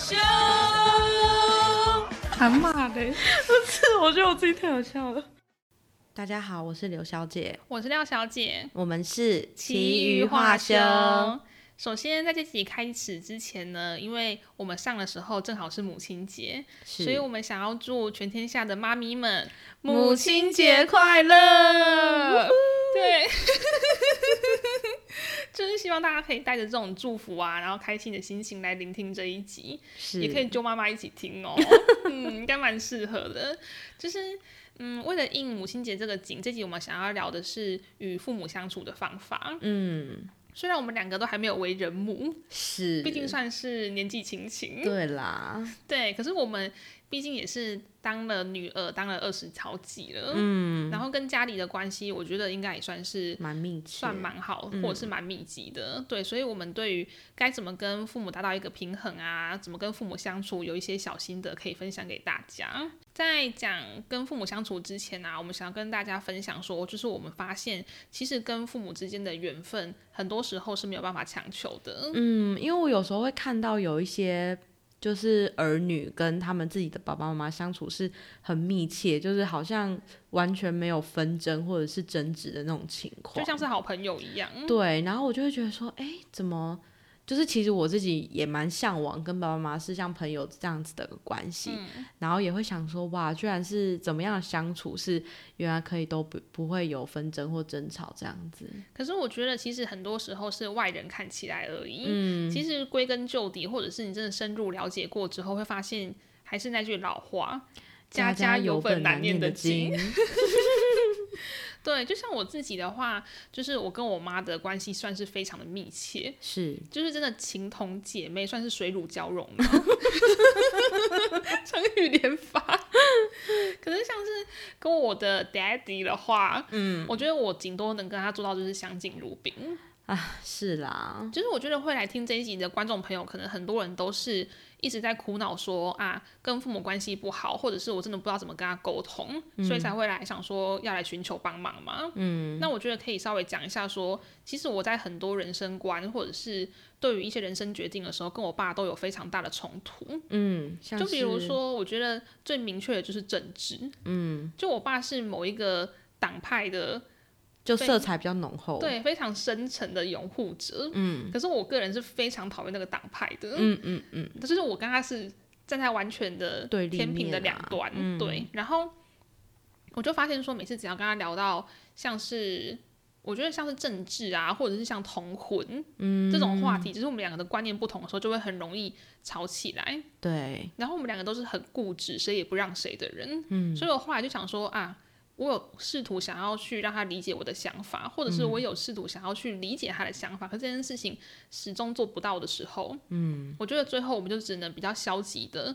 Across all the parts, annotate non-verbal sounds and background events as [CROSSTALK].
秀，喊骂的，不是，我觉得我自己太好笑了。大家好，我是刘小姐，我是廖小姐，我们是奇余话休。首先，在这集开始之前呢，因为我们上的时候正好是母亲节，所以我们想要祝全天下的妈咪们母亲节快乐。[LAUGHS] 对，[LAUGHS] 就是希望大家可以带着这种祝福啊，然后开心的心情来聆听这一集，也可以揪妈妈一起听哦。[LAUGHS] 嗯，应该蛮适合的。就是，嗯，为了应母亲节这个景，这集我们想要聊的是与父母相处的方法。嗯。虽然我们两个都还没有为人母，是，毕竟算是年纪轻轻，对啦，对，可是我们毕竟也是。当了女儿，当了二十超几了，嗯，然后跟家里的关系，我觉得应该也算是蛮密，算蛮好，或者是蛮密集的，对，所以我们对于该怎么跟父母达到一个平衡啊，怎么跟父母相处，有一些小心得可以分享给大家。在讲跟父母相处之前呢，我们想要跟大家分享说，就是我们发现，其实跟父母之间的缘分，很多时候是没有办法强求的。嗯，因为我有时候会看到有一些。就是儿女跟他们自己的爸爸妈妈相处是很密切，就是好像完全没有纷争或者是争执的那种情况，就像是好朋友一样。对，然后我就会觉得说，哎，怎么？就是其实我自己也蛮向往跟爸爸妈妈是像朋友这样子的关系，然后也会想说哇，居然是怎么样相处是原来可以都不不会有纷争或争吵这样子。可是我觉得其实很多时候是外人看起来而已，嗯，其实归根究底，或者是你真的深入了解过之后，会发现还是那句老话，家家有本难念的经。[LAUGHS] 对，就像我自己的话，就是我跟我妈的关系算是非常的密切，是，[LAUGHS] 就是真的情同姐妹，算是水乳交融的，成语连发。可是像是跟我的 daddy 的话，嗯，我觉得我顶多能跟他做到就是相敬如宾。啊，是啦，就是我觉得会来听这一集的观众朋友，可能很多人都是一直在苦恼说啊，跟父母关系不好，或者是我真的不知道怎么跟他沟通，所以才会来想说要来寻求帮忙嘛。嗯，那我觉得可以稍微讲一下说，其实我在很多人生观或者是对于一些人生决定的时候，跟我爸都有非常大的冲突。嗯，就比如说，我觉得最明确的就是政治。嗯，就我爸是某一个党派的。就色彩比较浓厚，对，非常深沉的拥护者。嗯，可是我个人是非常讨厌那个党派的。嗯嗯嗯，就是我跟他是站在完全的天平的两端。对，然后我就发现说，每次只要跟他聊到像是我觉得像是政治啊，或者是像同婚这种话题，就是我们两个的观念不同的时候，就会很容易吵起来。对，然后我们两个都是很固执，谁也不让谁的人。嗯，所以我后来就想说啊。我有试图想要去让他理解我的想法，或者是我有试图想要去理解他的想法，可这件事情始终做不到的时候，嗯，我觉得最后我们就只能比较消极的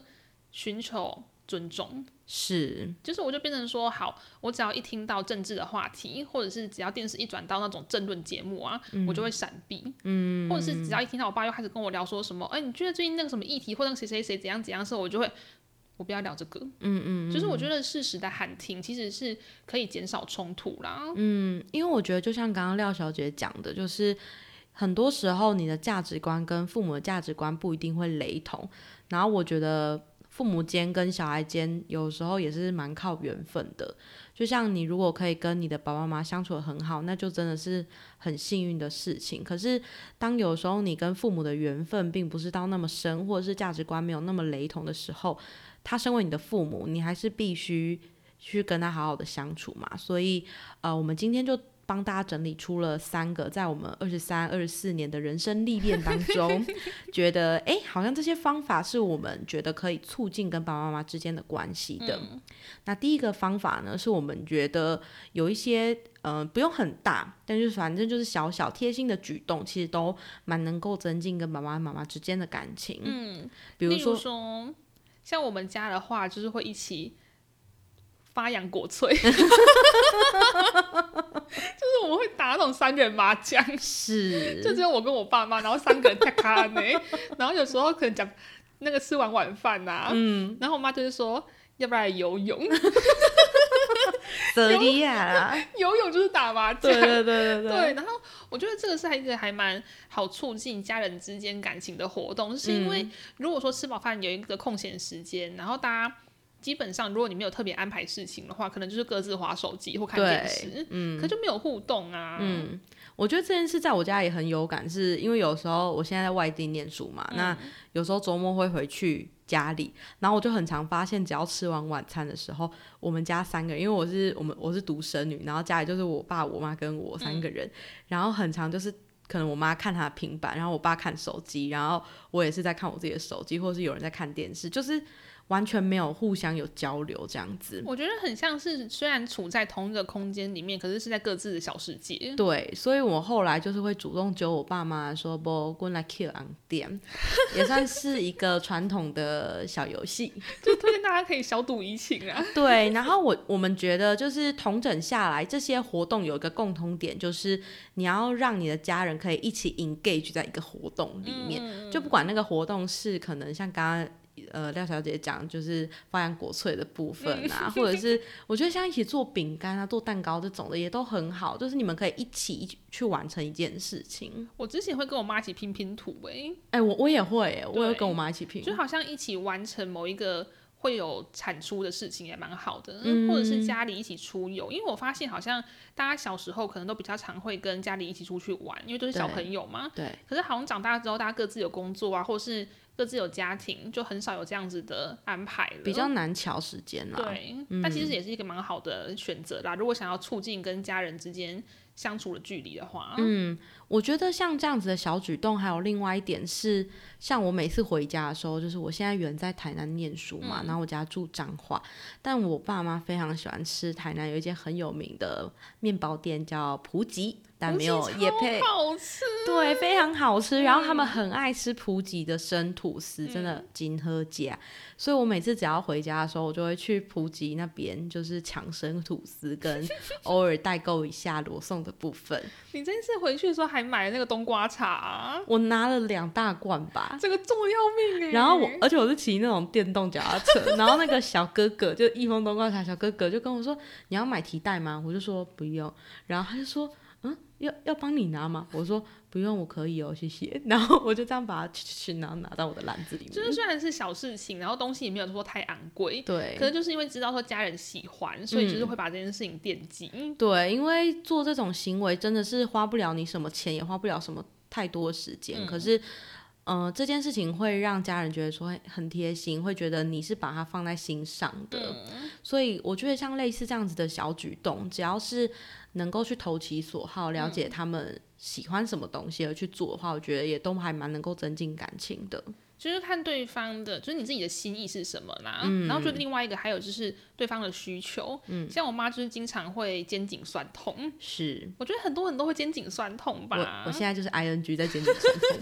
寻求尊重，是，就是我就变成说，好，我只要一听到政治的话题，或者是只要电视一转到那种政论节目啊，我就会闪避，嗯，或者是只要一听到我爸又开始跟我聊说什么，哎，你觉得最近那个什么议题，或者谁谁谁怎样怎样的时候，我就会。我不要聊这个，嗯嗯，就是我觉得适时的喊停其实是可以减少冲突啦，嗯，因为我觉得就像刚刚廖小姐讲的，就是很多时候你的价值观跟父母的价值观不一定会雷同，然后我觉得父母间跟小孩间有时候也是蛮靠缘分的，就像你如果可以跟你的爸爸妈妈相处的很好，那就真的是很幸运的事情。可是当有时候你跟父母的缘分并不是到那么深，或者是价值观没有那么雷同的时候，他身为你的父母，你还是必须去跟他好好的相处嘛。所以，呃，我们今天就帮大家整理出了三个，在我们二十三、二十四年的人生历练当中，[LAUGHS] 觉得哎，好像这些方法是我们觉得可以促进跟爸爸妈妈之间的关系的。那第一个方法呢，是我们觉得有一些，嗯，不用很大，但就是反正就是小小贴心的举动，其实都蛮能够增进跟爸爸妈妈之间的感情。嗯，比如说。像我们家的话，就是会一起发扬国粹，[LAUGHS] 就是我们会打那种三人麻将，是，就只有我跟我爸妈，然后三个人在卡呢，[LAUGHS] 然后有时候可能讲那个吃完晚饭呐，嗯，然后我妈就是说要不然游泳，[LAUGHS] 得厉害啦，[LAUGHS] 游泳就是打麻将，对对对对对，然后。我觉得这个是一个还蛮好促进家人之间感情的活动，是因为如果说吃饱饭有一个空闲时间，然后大家。基本上，如果你没有特别安排事情的话，可能就是各自划手机或看电视，嗯，可就没有互动啊。嗯，我觉得这件事在我家也很有感，是因为有时候我现在在外地念书嘛，那有时候周末会回去家里，然后我就很常发现，只要吃完晚餐的时候，我们家三个人，因为我是我们我是独生女，然后家里就是我爸、我妈跟我三个人，然后很常就是可能我妈看她的平板，然后我爸看手机，然后我也是在看我自己的手机，或者是有人在看电视，就是。完全没有互相有交流这样子，我觉得很像是虽然处在同一个空间里面，可是是在各自的小世界。对，所以我后来就是会主动揪我爸妈说不过来 kill on 店，也算是一个传统的小游戏，[LAUGHS] 大家可以小赌怡情啊。[LAUGHS] 对，然后我我们觉得就是同整下来，这些活动有一个共通点，就是你要让你的家人可以一起 engage 在一个活动里面，就不管那个活动是可能像刚刚。呃，廖小姐讲就是发扬国粹的部分啊，或者是我觉得像一起做饼干啊、做蛋糕这种的也都很好，就是你们可以一起去完成一件事情。我之前会跟我妈一起拼拼图，哎，哎，我我也会，我也跟我妈一起拼，就好像一起完成某一个会有产出的事情也蛮好的，或者是家里一起出游，因为我发现好像大家小时候可能都比较常会跟家里一起出去玩，因为都是小朋友嘛，对。可是好像长大之后，大家各自有工作啊，或者是。各自有家庭，就很少有这样子的安排了，比较难调时间啦。对，但其实也是一个蛮好的选择啦。如果想要促进跟家人之间相处的距离的话，嗯，我觉得像这样子的小举动，还有另外一点是，像我每次回家的时候，就是我现在远在台南念书嘛，然后我家住彰化，但我爸妈非常喜欢吃台南有一间很有名的面包店，叫普吉。但没有也配，好吃对，非常好吃。然后他们很爱吃普吉的生吐司，真的金喝家。所以我每次只要回家的时候，我就会去普吉那边，就是抢生吐司，跟 [LAUGHS] 偶尔代购一下罗宋的部分。你这次回去的时候还买了那个冬瓜茶，我拿了两大罐吧，这个重要命哎。然后我，而且我是骑那种电动脚踏车，[LAUGHS] 然后那个小哥哥就益丰冬瓜茶小哥哥就跟我说：“你要买提袋吗？”我就说不用，然后他就说。嗯，要要帮你拿吗？我说不用，我可以哦，谢谢。[LAUGHS] 然后我就这样把它去去拿拿到我的篮子里面。就是虽然是小事情，然后东西也没有说太昂贵，对。可能就是因为知道说家人喜欢，所以就是会把这件事情惦记。对，因为做这种行为真的是花不了你什么钱，也花不了什么太多时间。可是，嗯，这件事情会让家人觉得说很贴心，会觉得你是把它放在心上的。所以我觉得像类似这样子的小举动，只要是。能够去投其所好，了解他们喜欢什么东西而去做的话，我觉得也都还蛮能够增进感情的。就是看对方的，就是你自己的心意是什么啦。嗯。然后就另外一个还有就是对方的需求。嗯。像我妈就是经常会肩颈酸痛。是。我觉得很多人都会肩颈酸痛吧。我我现在就是 I N G 在肩颈酸痛。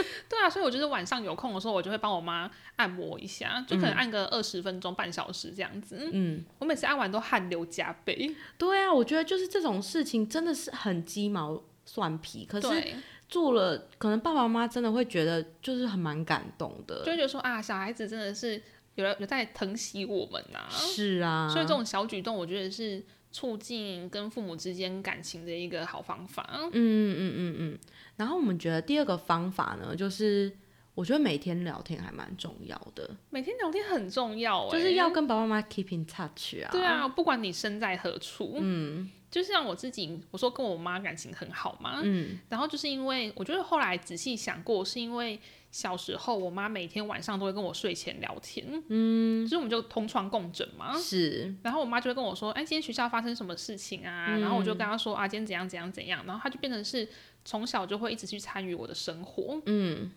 [LAUGHS] 对啊，所以我就是晚上有空的时候，我就会帮我妈按摩一下，就可能按个二十分钟、半小时这样子。嗯。我每次按完都汗流浃背。对啊，我觉得就是这种事情真的是很鸡毛蒜皮，可是。做了，可能爸爸妈妈真的会觉得就是很蛮感动的，就觉得说啊，小孩子真的是有有在疼惜我们呐。是啊，所以这种小举动，我觉得是促进跟父母之间感情的一个好方法。嗯嗯嗯嗯嗯。然后我们觉得第二个方法呢，就是我觉得每天聊天还蛮重要的。每天聊天很重要，就是要跟爸爸妈妈 keep in touch 啊。对啊，不管你身在何处。嗯。就像我自己，我说跟我妈感情很好嘛，嗯，然后就是因为我觉得后来仔细想过，是因为小时候我妈每天晚上都会跟我睡前聊天，嗯，所以我们就同床共枕嘛，是，然后我妈就会跟我说，哎，今天学校发生什么事情啊？然后我就跟她说啊，今天怎样怎样怎样，然后她就变成是从小就会一直去参与我的生活，嗯，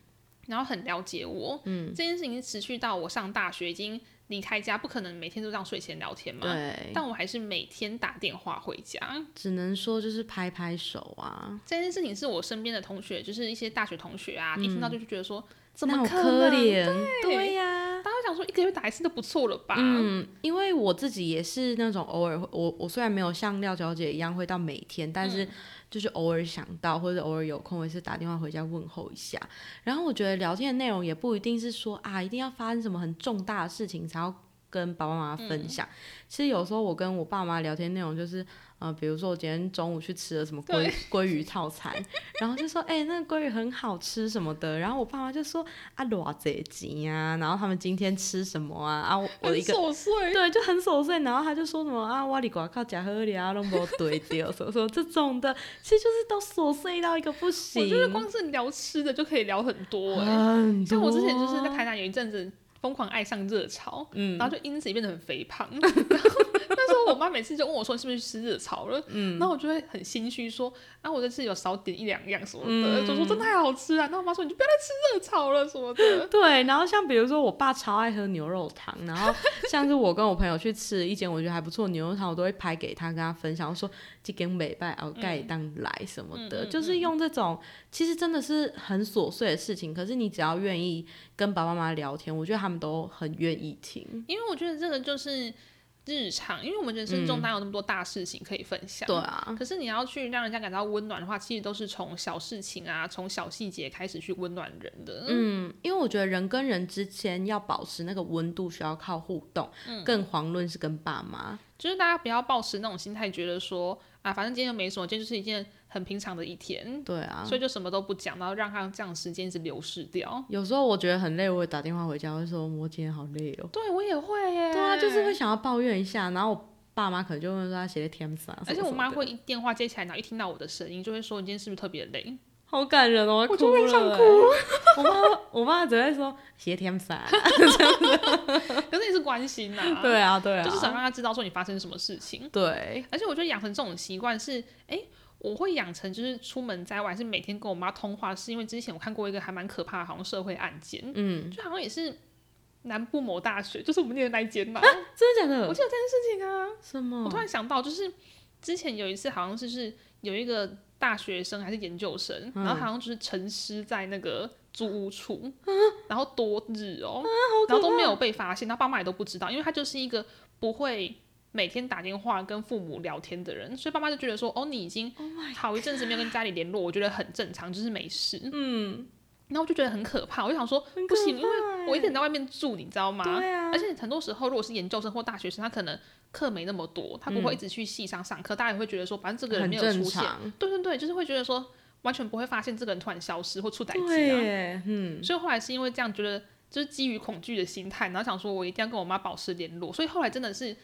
然后很了解我，嗯，这件事情持续到我上大学已经。离开家不可能每天都这样睡前聊天嘛？对。但我还是每天打电话回家。只能说就是拍拍手啊。这件事情是我身边的同学，就是一些大学同学啊，一听到就是觉得说怎么可怜？对呀。说一个月打一次都不错了吧？嗯，因为我自己也是那种偶尔，我我虽然没有像廖小姐一样会到每天，但是。就是偶尔想到，或者偶尔有空，也是打电话回家问候一下。然后我觉得聊天的内容也不一定是说啊，一定要发生什么很重大的事情才要跟爸爸妈妈分享。其实有时候我跟我爸妈聊天内容就是。呃，比如说我今天中午去吃了什么鲑鲑鱼套餐，[LAUGHS] 然后就说，哎，那个鲑鱼很好吃什么的，然后我爸妈就说，啊，多这钱啊，然后他们今天吃什么啊？啊，我的一个琐碎，对，就很琐碎，然后他就说什么啊，哇里瓜靠假喝里啊，都没对掉，所以说这种的，其实就是都琐碎到一个不行。我觉得光是聊吃的就可以聊很多，哎，像我之前就是在台南有一阵子。疯狂爱上热潮，然后就因此也变得很肥胖。[LAUGHS] 然后 [LAUGHS] 那时候我妈每次就问我说：“你是不是去吃热炒了？”然后我就会很心虚说：“啊，我这次有少点一两样什么的。”就说真的太好吃啊！然后我妈说：“你就不要再吃热炒了什么的。[LAUGHS] ”对，然后像比如说我爸超爱喝牛肉汤，然后像是我跟我朋友去吃一间我觉得还不错牛肉汤，我都会拍给他跟他分享，我说这间美拜熬盖当来什么的，就是用这种其实真的是很琐碎的事情，可是你只要愿意跟爸爸妈妈聊天，我觉得他们。都很愿意听，因为我觉得这个就是日常，因为我们人生中哪有那么多大事情可以分享？对啊。可是你要去让人家感到温暖的话，其实都是从小事情啊，从小细节开始去温暖人的。嗯，因为我觉得人跟人之间要保持那个温度，需要靠互动。嗯。更遑论是跟爸妈，就是大家不要抱持那种心态，觉得说啊，反正今天又没什么，今天就是一件。很平常的一天，对啊，所以就什么都不讲，然后让他这样时间一直流逝掉。有时候我觉得很累，我会打电话回家，会说我今天好累哦。对我也会耶。对啊，就是会想要抱怨一下，然后我爸妈可能就会说他写的天啥。而且我妈会一电话接起来，然后一听到我的声音，就会说你今天是不是特别累？好感人哦，我就会想哭。我妈，我妈只会说写天啥 [LAUGHS] [LAUGHS] 可是你是关心呐。对啊，对啊，就是想让他知道说你发生什么事情。对，而且我觉得养成这种习惯是，哎。我会养成就是出门在外是每天跟我妈通话，是因为之前我看过一个还蛮可怕的，好像社会案件，嗯，就好像也是南部某大学，就是我们念的那一间嘛，真的假的？我记得这件事情啊，什么？我突然想到，就是之前有一次好像就是有一个大学生还是研究生，然后好像就是沉尸在那个租屋处，然后多日哦，然后都没有被发现，他爸妈也都不知道，因为他就是一个不会。每天打电话跟父母聊天的人，所以爸妈就觉得说，哦，你已经好一阵子没有跟家里联络，我觉得很正常，就是没事。嗯，然后我就觉得很可怕，我就想说，不行，因为我一个人在外面住，你知道吗？对啊。而且很多时候，如果是研究生或大学生，他可能课没那么多，他不会一直去系上上课，大家也会觉得说，反正这个人没有出现。对对对，就是会觉得说，完全不会发现这个人突然消失或出歹机啊。嗯。所以后来是因为这样，觉得就是基于恐惧的心态，然后想说我一定要跟我妈保持联络，所以后来真的是。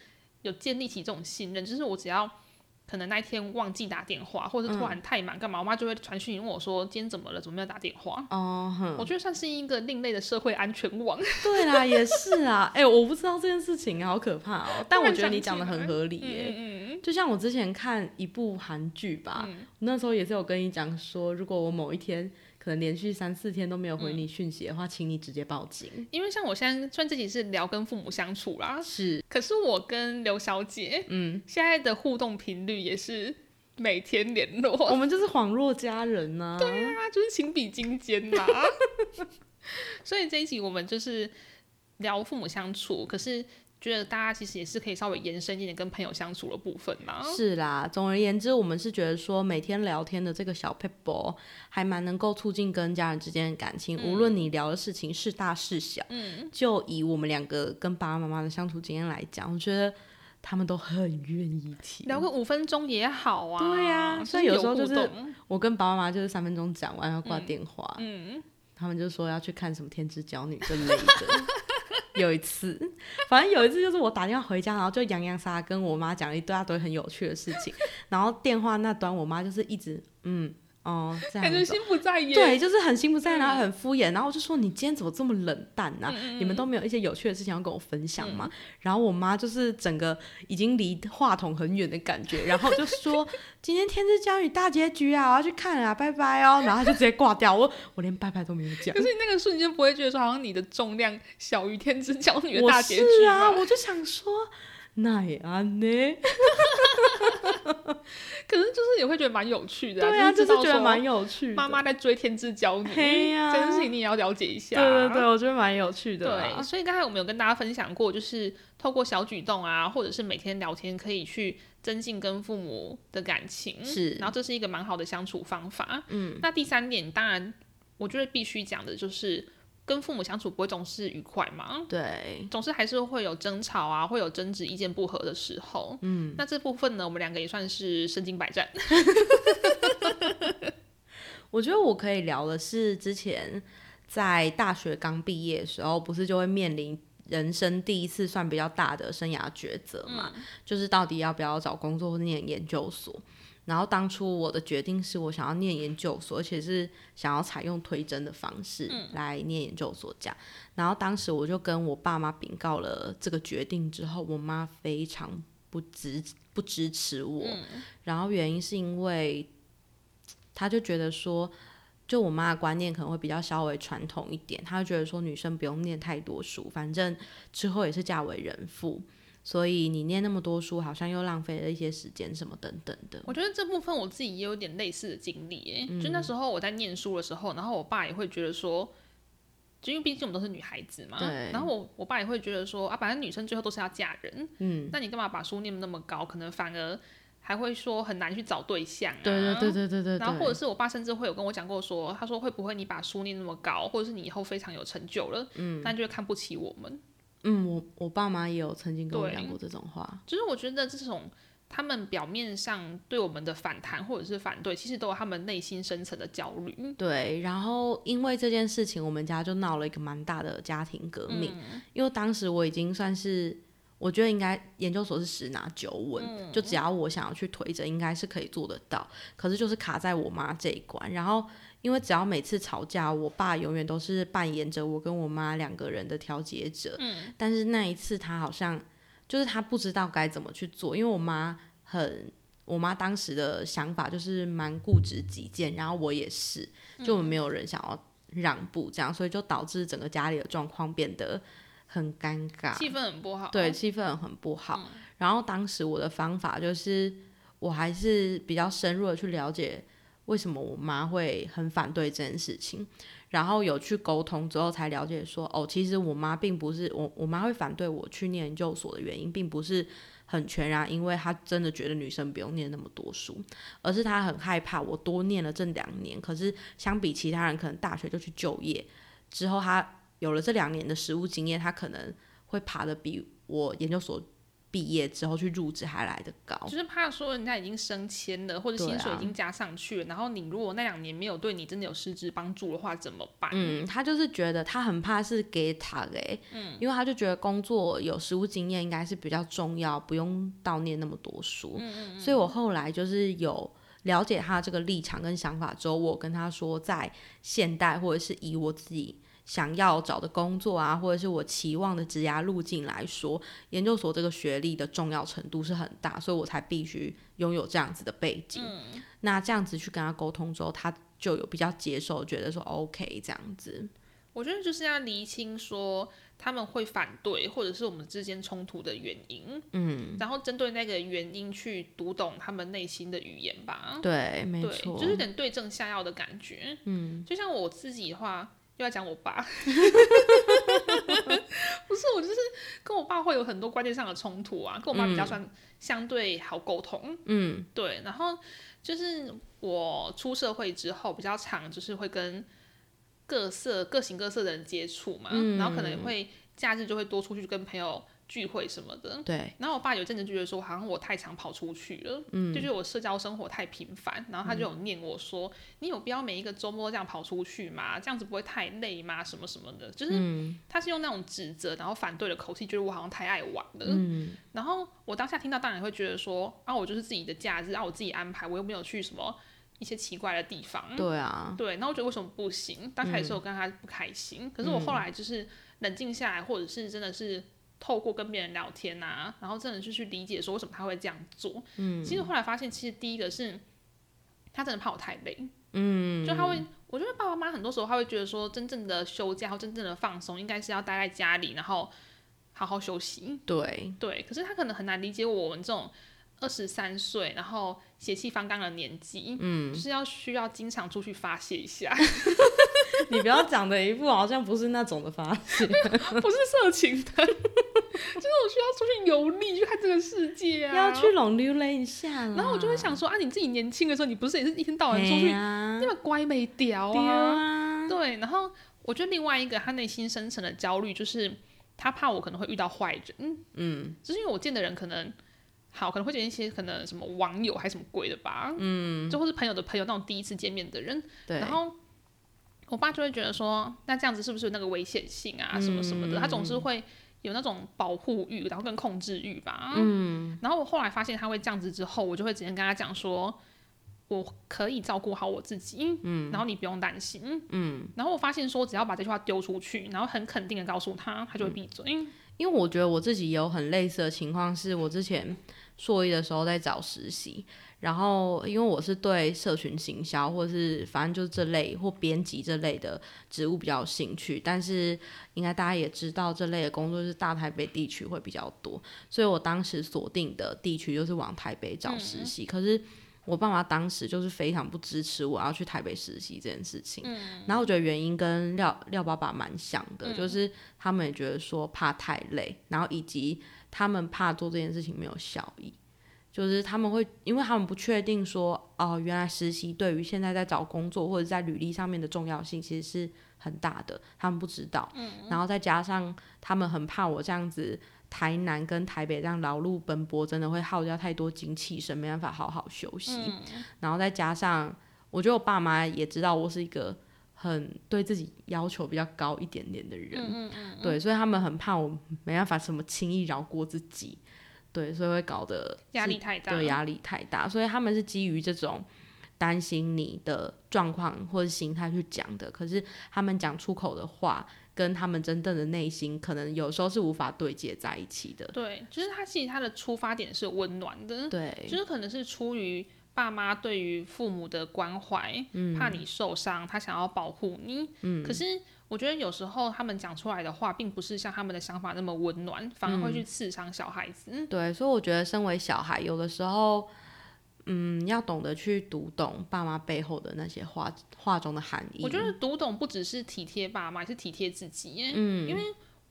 有建立起这种信任，就是我只要可能那一天忘记打电话，或者突然太忙干嘛，我妈就会传讯问我说今天怎么了，怎么没有打电话？哦，我觉得算是一个另类的社会安全网。对啦，也是啊，哎，我不知道这件事情好可怕哦，[LAUGHS] 但我觉得你讲的很合理耶。嗯，就像我之前看一部韩剧吧，那时候也是有跟你讲说，如果我某一天。可能连续三四天都没有回你讯息的话，请你直接报警。因为像我现在，虽然自己是聊跟父母相处啦，是，可是我跟刘小姐，嗯，现在的互动频率也是每天联络。我们就是恍若家人呐。对啊，就是情比金坚呐。[LAUGHS] 所以这一集我们就是聊父母相处，可是。觉得大家其实也是可以稍微延伸一点跟朋友相处的部分嘛。是啦，总而言之，我们是觉得说每天聊天的这个小 people 还蛮能够促进跟家人之间的感情。无论你聊的事情是大是小，嗯，就以我们两个跟爸爸妈妈的相处经验来讲，我觉得他们都很愿意听。聊个五分钟也好啊。对呀，所以有时候就是我跟爸爸妈妈就是三分钟讲完要挂电话，嗯，他们就说要去看什么《天之娇女》之类的。[LAUGHS] 有一次，[LAUGHS] 反正有一次就是我打电话回家，然后就洋洋洒洒跟我妈讲了一大堆很有趣的事情，然后电话那端我妈就是一直嗯。哦，感觉心不在焉。对，就是很心不在焉，然后很敷衍。然后我就说：“你今天怎么这么冷淡呢？你们都没有一些有趣的事情要跟我分享吗？”然后我妈就是整个已经离话筒很远的感觉，[LAUGHS] 然后就说：“今天天之娇女大结局啊，我要去看啊，拜拜哦。”然后就直接挂掉。我我连拜拜都没有讲。可是你那个瞬间不会觉得说，好像你的重量小于天之娇女的大结局啊？我就想说。奈安呢？[LAUGHS] 可是就是也会觉得蛮有趣的，对啊，就是觉得蛮有趣。妈妈在追天之骄女，这件事情你也要了解一下。对对对，我觉得蛮有趣的。对，所以刚才我们有跟大家分享过，就是透过小举动啊，或者是每天聊天，可以去增进跟父母的感情。是，然后这是一个蛮好的相处方法。嗯，那第三点，当然我觉得必须讲的就是。跟父母相处不会总是愉快嘛，对，总是还是会有争吵啊，会有争执、意见不合的时候。嗯，那这部分呢，我们两个也算是身经百战。[LAUGHS] 我觉得我可以聊的是，之前在大学刚毕业的时候，不是就会面临人生第一次算比较大的生涯抉择嘛，就是到底要不要找工作或念研究所。然后当初我的决定是我想要念研究所，而且是想要采用推甄的方式来念研究所这样。然后当时我就跟我爸妈禀告了这个决定之后，我妈非常不支不支持我。然后原因是因为，她就觉得说，就我妈的观念可能会比较稍微传统一点，她就觉得说女生不用念太多书，反正之后也是嫁为人妇。所以你念那么多书，好像又浪费了一些时间，什么等等的。我觉得这部分我自己也有点类似的经历，哎，就那时候我在念书的时候，然后我爸也会觉得说，就因为毕竟我们都是女孩子嘛，对。然后我我爸也会觉得说，啊，反正女生最后都是要嫁人，嗯，那你干嘛把书念那么高？可能反而还会说很难去找对象啊。对对对对对对。然后或者是我爸甚至会有跟我讲过说，他说会不会你把书念那么高，或者是你以后非常有成就了，嗯，那就会看不起我们。嗯，我我爸妈也有曾经跟我讲过这种话，就是我觉得这种他们表面上对我们的反弹或者是反对，其实都有他们内心深层的焦虑。对，然后因为这件事情，我们家就闹了一个蛮大的家庭革命。因为当时我已经算是，我觉得应该研究所是十拿九稳，就只要我想要去推着，应该是可以做得到。可是就是卡在我妈这一关，然后。因为只要每次吵架，我爸永远都是扮演着我跟我妈两个人的调解者。嗯，但是那一次他好像就是他不知道该怎么去做，因为我妈很，我妈当时的想法就是蛮固执己见，然后我也是，就没有人想要让步，这样，所以就导致整个家里的状况变得很尴尬，气氛很不好。对，气氛很不好。然后当时我的方法就是，我还是比较深入的去了解。为什么我妈会很反对这件事情？然后有去沟通之后，才了解说，哦，其实我妈并不是我，我妈会反对我去念研究所的原因，并不是很全然，因为她真的觉得女生不用念那么多书，而是她很害怕我多念了这两年，可是相比其他人，可能大学就去就业之后，她有了这两年的实务经验，她可能会爬得比我研究所。毕业之后去入职还来得高，就是怕说人家已经升迁了，或者薪水已经加上去了，然后你如果那两年没有对你真的有实质帮助的话，怎么办？嗯，他就是觉得他很怕是给他诶，嗯，因为他就觉得工作有实务经验应该是比较重要，不用悼念那么多书。嗯嗯。所以我后来就是有了解他这个立场跟想法之后，我跟他说，在现代或者是以我自己。想要找的工作啊，或者是我期望的职涯路径来说，研究所这个学历的重要程度是很大，所以我才必须拥有这样子的背景。那这样子去跟他沟通之后，他就有比较接受，觉得说 OK 这样子。我觉得就是要厘清说他们会反对，或者是我们之间冲突的原因。嗯，然后针对那个原因去读懂他们内心的语言吧。对，没错，就是有点对症下药的感觉。嗯，就像我自己的话。又要讲我爸，[LAUGHS] 不是我，就是跟我爸会有很多观念上的冲突啊。跟我妈比较算相对好沟通，嗯，对。然后就是我出社会之后，比较常就是会跟各色各形各色的人接触嘛，然后可能会假日就会多出去跟朋友。聚会什么的，对。然后我爸有阵子就觉得说，好像我太常跑出去了，嗯，就觉得我社交生活太频繁。然后他就有念我说，你有必要每一个周末这样跑出去吗？这样子不会太累吗？什么什么的，就是他是用那种指责然后反对的口气，觉得我好像太爱玩了。嗯。然后我当下听到，当然会觉得说，啊，我就是自己的假日，让我自己安排，我又没有去什么一些奇怪的地方。对啊。对。那我觉得为什么不行？刚开始我跟他不开心，可是我后来就是冷静下来，或者是真的是。透过跟别人聊天啊，然后真的就去理解说为什么他会这样做。嗯，其实后来发现，其实第一个是他真的怕我太累。嗯，就他会，我觉得爸爸妈妈很多时候他会觉得说，真正的休假或真正的放松，应该是要待在家里，然后好好休息。对对，可是他可能很难理解我们这种二十三岁，然后血气方刚的年纪，嗯，就是要需要经常出去发泄一下。[LAUGHS] 你不要讲的一副好像不是那种的发泄，不是色情的，就是我需要出去游历，去看这个世界啊，要去龙溜了一下。然后我就会想说啊，你自己年轻的时候，你不是也是一天到晚出去，那么乖没屌啊？对，然后我觉得另外一个他内心深层的焦虑就是他怕我可能会遇到坏人，嗯，就是因为我见的人可能好，可能会见一些可能什么网友还是什么鬼的吧，嗯，就或是朋友的朋友那种第一次见面的人，对，然后我爸就会觉得说，那这样子是不是有那个危险性啊，什么什么的，他总是会有那种保护欲，然后跟控制欲吧，嗯，然后我后来发现他会这样子之后，我就会直接跟他讲说。我可以照顾好我自己，嗯，然后你不用担心，嗯，然后我发现说，只要把这句话丢出去，然后很肯定的告诉他，他就会闭嘴。因为我觉得我自己有很类似的情况，是我之前硕一的时候在找实习，然后因为我是对社群行销或者是反正就是这类或编辑这类的职务比较有兴趣，但是应该大家也知道，这类的工作是大台北地区会比较多，所以我当时锁定的地区就是往台北找实习，可是。我爸妈当时就是非常不支持我要去台北实习这件事情，然后我觉得原因跟廖廖爸爸蛮像的，就是他们也觉得说怕太累，然后以及他们怕做这件事情没有效益，就是他们会因为他们不确定说哦，原来实习对于现在在找工作或者在履历上面的重要性其实是很大的，他们不知道，然后再加上他们很怕我这样子。台南跟台北这样劳碌奔波，真的会耗掉太多精气神，没办法好好休息。然后再加上，我觉得我爸妈也知道我是一个很对自己要求比较高一点点的人，对，所以他们很怕我没办法什么轻易饶过自己，对，所以会搞得压力太大，对，压力太大，所以他们是基于这种担心你的状况或者心态去讲的，可是他们讲出口的话。跟他们真正的内心，可能有时候是无法对接在一起的。对，就是他其实他的出发点是温暖的，对，就是可能是出于爸妈对于父母的关怀，嗯怕你受伤，他想要保护你。嗯，可是我觉得有时候他们讲出来的话，并不是像他们的想法那么温暖，反而会去刺伤小孩子。对，所以我觉得身为小孩，有的时候。嗯，要懂得去读懂爸妈背后的那些话话中的含义。我觉得读懂不只是体贴爸妈，也是体贴自己。嗯，因为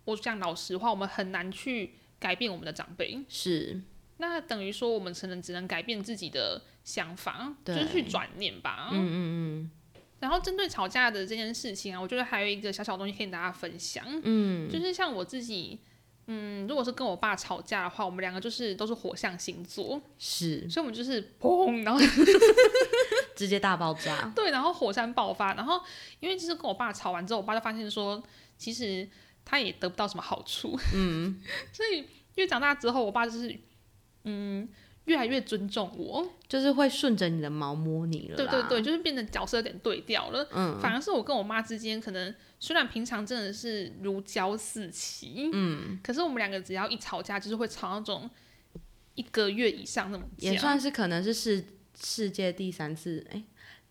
我讲老实话，我们很难去改变我们的长辈。是，那等于说我们成人只能改变自己的想法，就是去转念吧。嗯嗯嗯。然后针对吵架的这件事情啊，我觉得还有一个小小东西可以跟大家分享。嗯，就是像我自己。嗯，如果是跟我爸吵架的话，我们两个就是都是火象星座，是，所以我们就是砰，然后 [LAUGHS] 直接大爆炸。[LAUGHS] 对，然后火山爆发，然后因为就是跟我爸吵完之后，我爸就发现说，其实他也得不到什么好处。嗯，[LAUGHS] 所以因为长大之后，我爸就是嗯越来越尊重我，就是会顺着你的毛摸你了。对对对，就是变得角色有点对调了。嗯，反而是我跟我妈之间可能。虽然平常真的是如胶似漆，嗯，可是我们两个只要一吵架，就是会吵那种一个月以上那种。也算是可能是世世界第三次，哎，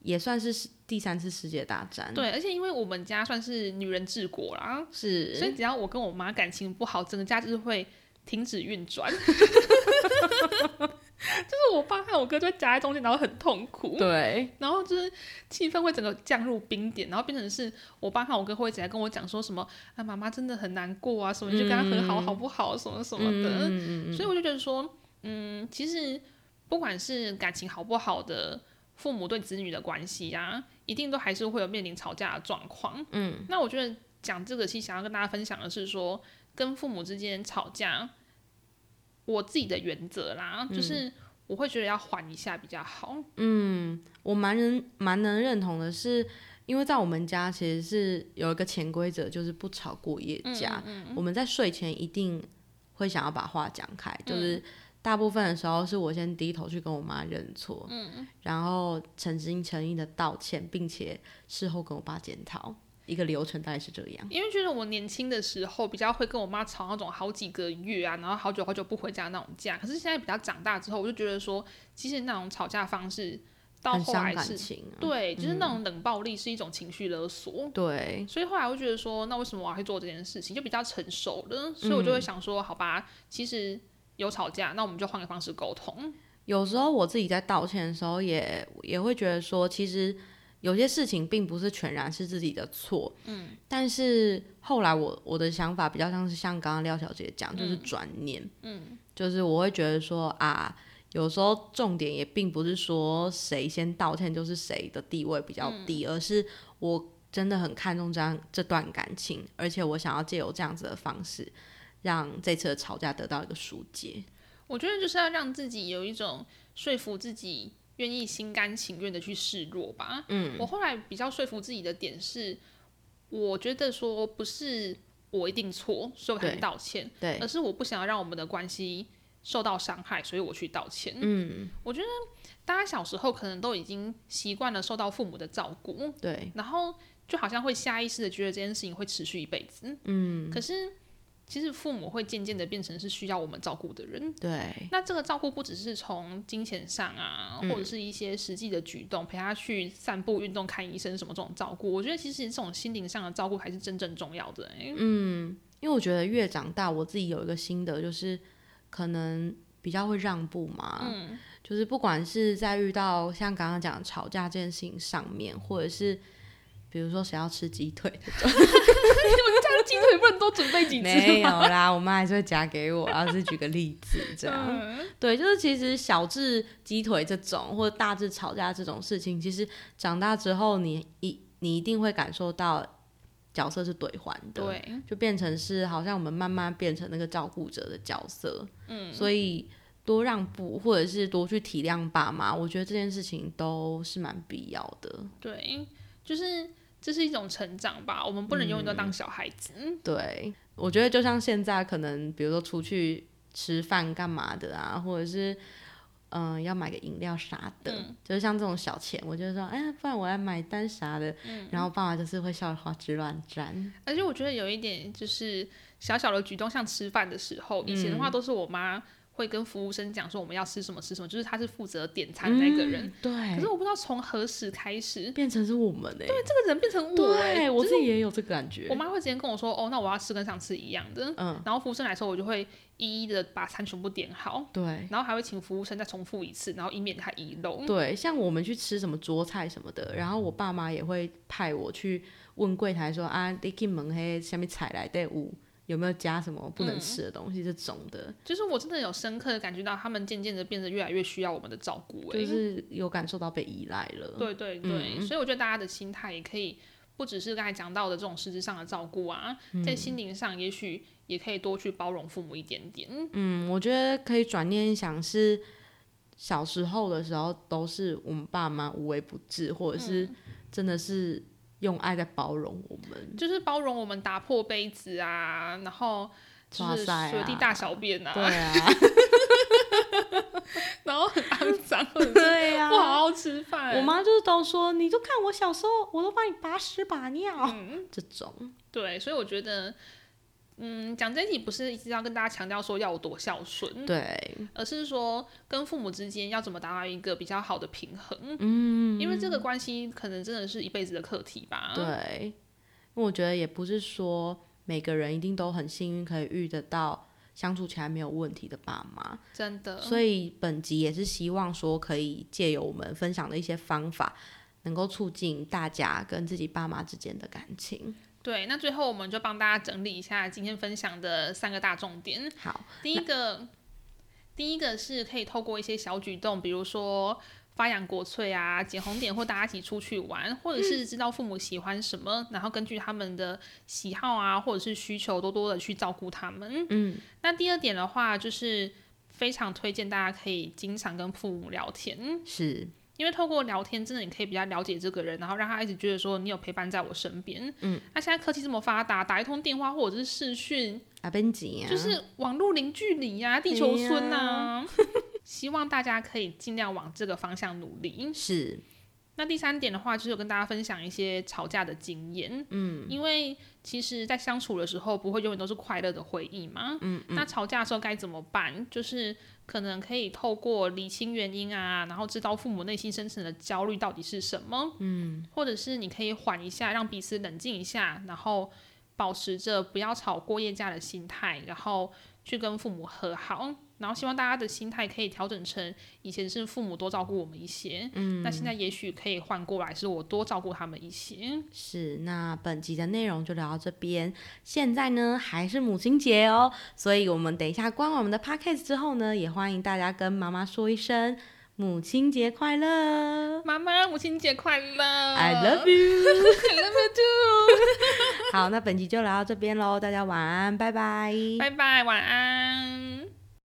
也算是第三次世界大战。对，而且因为我们家算是女人治国啦，是，所以只要我跟我妈感情不好，整个家就是会停止运转。[LAUGHS] [LAUGHS] 就是我爸和我哥就夹在中间，然后很痛苦。对，然后就是气氛会整个降入冰点，然后变成是我爸和我哥会一直在跟我讲说什么啊，妈妈真的很难过啊，什么就跟他和好好不好，什么什么的。所以我就觉得说，嗯，其实不管是感情好不好的父母对子女的关系呀，一定都还是会有面临吵架的状况。嗯，那我觉得讲这个，其实想要跟大家分享的是说，跟父母之间吵架。我自己的原则啦，就是我会觉得要缓一下比较好。嗯，我蛮能蛮能认同的，是因为在我们家其实是有一个潜规则，就是不吵过夜架。我们在睡前一定会想要把话讲开，就是大部分的时候是我先低头去跟我妈认错，嗯，然后诚心诚意的道歉，并且事后跟我爸检讨。一个流程大概是这样，因为觉得我年轻的时候比较会跟我妈吵那种好几个月啊，然后好久好久不回家那种架。可是现在比较长大之后，我就觉得说，其实那种吵架方式到后来是，对，就是那种冷暴力是一种情绪勒索。对，所以后来我就觉得说，那为什么我要去做这件事情？就比较成熟了，所以我就会想说，好吧，其实有吵架，那我们就换个方式沟通。有时候我自己在道歉的时候，也也会觉得说，其实。有些事情并不是全然是自己的错，嗯，但是后来我我的想法比较像是像刚刚廖小姐讲，就是转念，嗯，就是我会觉得说啊，有时候重点也并不是说谁先道歉就是谁的地位比较低，而是我真的很看重这样这段感情，而且我想要借由这样子的方式，让这次的吵架得到一个疏解。我觉得就是要让自己有一种说服自己，愿意心甘情愿的去示弱吧。嗯，我后来比较说服自己的点是，我觉得说不是我一定错，所以我才道歉，对，而是我不想要让我们的关系受到伤害，所以我去道歉。嗯，我觉得大家小时候可能都已经习惯了受到父母的照顾，对，然后就好像会下意识的觉得这件事情会持续一辈子。嗯，可是。其实父母会渐渐的变成是需要我们照顾的人。对。那这个照顾不只是从金钱上啊，或者是一些实际的举动，陪他去散步、运动、看医生什么这种照顾。我觉得其实这种心灵上的照顾才是真正重要的。嗯，因为我觉得越长大，我自己有一个心得，就是可能比较会让步嘛。嗯。就是不管是在遇到像刚刚讲吵架这件事情上面，或者是。比如说谁要吃鸡腿。这种，我家的鸡腿不能多准备几只没有啦，我妈还是会夹给我。然后是举个例子这样，对，就是其实小智鸡腿这种，或者大智吵架这种事情，其实长大之后，你一你一定会感受到角色是兑换的，对，就变成是好像我们慢慢变成那个照顾者的角色，嗯，所以多让步或者是多去体谅爸妈，我觉得这件事情都是蛮必要的，对。就是这是一种成长吧，我们不能永远都当小孩子。嗯对，我觉得就像现在，可能比如说出去吃饭干嘛的啊，或者是嗯要买个饮料啥的，就是像这种小钱，我就说，哎，不然我来买单啥的。然后爸爸就是会笑花枝乱颤。而且我觉得有一点就是小小的举动，像吃饭的时候，以前的话都是我妈。会跟服务生讲说我们要吃什么吃什么，就是他是负责点餐的那个人。对。可是我不知道从何时开始变成是我们哎。对，这个人变成我。对，我自己也有这个感觉。我妈会直接跟我说：“哦，那我要吃跟上次一样的。”嗯。然后服务生来说，我就会一一的把餐全部点好。对。然后还会请服务生再重复一次，然后以免他遗漏。对，像我们去吃什么桌菜什么的，然后我爸妈也会派我去问柜台说：“啊，你进门嘿，下面菜来的五。”有没有加什么不能吃的东西？这种的，就是我真的有深刻的感觉到，他们渐渐的变得越来越需要我们的照顾，就是有感受到被依赖了。对对对，所以我觉得大家的心态也可以不只是刚才讲到的这种实质上的照顾啊，在心灵上也许也可以多去包容父母一点点。嗯，我觉得可以转念想，是小时候的时候都是我们爸妈无微不至，或者是真的是。用爱在包容我们，就是包容我们打破杯子啊，然后就是随地大小便啊，对啊，[LAUGHS] 然后很肮脏，[LAUGHS] 对呀，不好好吃饭。我妈就是都说，你就看我小时候，我都帮你把屎把尿，这种。对，所以我觉得。嗯，讲真题不是一直要跟大家强调说要有多孝顺，对，而是说跟父母之间要怎么达到一个比较好的平衡。嗯，因为这个关系可能真的是一辈子的课题吧。对，我觉得也不是说每个人一定都很幸运可以遇得到相处起来没有问题的爸妈，真的。所以本集也是希望说可以借由我们分享的一些方法，能够促进大家跟自己爸妈之间的感情。对，那最后我们就帮大家整理一下今天分享的三个大重点。好，第一个，第一个是可以透过一些小举动，比如说发扬国粹啊，捡红点，或大家一起出去玩，或者是知道父母喜欢什么，然后根据他们的喜好啊，或者是需求，多多的去照顾他们。嗯，那第二点的话，就是非常推荐大家可以经常跟父母聊天。是。因为透过聊天，真的你可以比较了解这个人，然后让他一直觉得说你有陪伴在我身边。嗯，那现在科技这么发达，打一通电话或者是视讯，啊，边急啊，就是网络零距离呀，地球村呐。[LAUGHS] 希望大家可以尽量往这个方向努力。是。那第三点的话，就是有跟大家分享一些吵架的经验。嗯，因为其实，在相处的时候，不会永远都是快乐的回忆嘛。嗯嗯。那吵架的时候该怎么办？就是可能可以透过理清原因啊，然后知道父母内心深层的焦虑到底是什么。嗯。或者是你可以缓一下，让彼此冷静一下，然后保持着不要吵过夜架的心态，然后去跟父母和好。然后希望大家的心态可以调整成以前是父母多照顾我们一些，嗯，那现在也许可以换过来是我多照顾他们一些。是，那本集的内容就聊到这边。现在呢还是母亲节哦，所以我们等一下关完我们的 podcast 之后呢，也欢迎大家跟妈妈说一声母亲节快乐，妈妈，母亲节快乐，I love you，I [LAUGHS] love you too。好，那本集就聊到这边喽，大家晚安，拜拜，拜拜，晚安。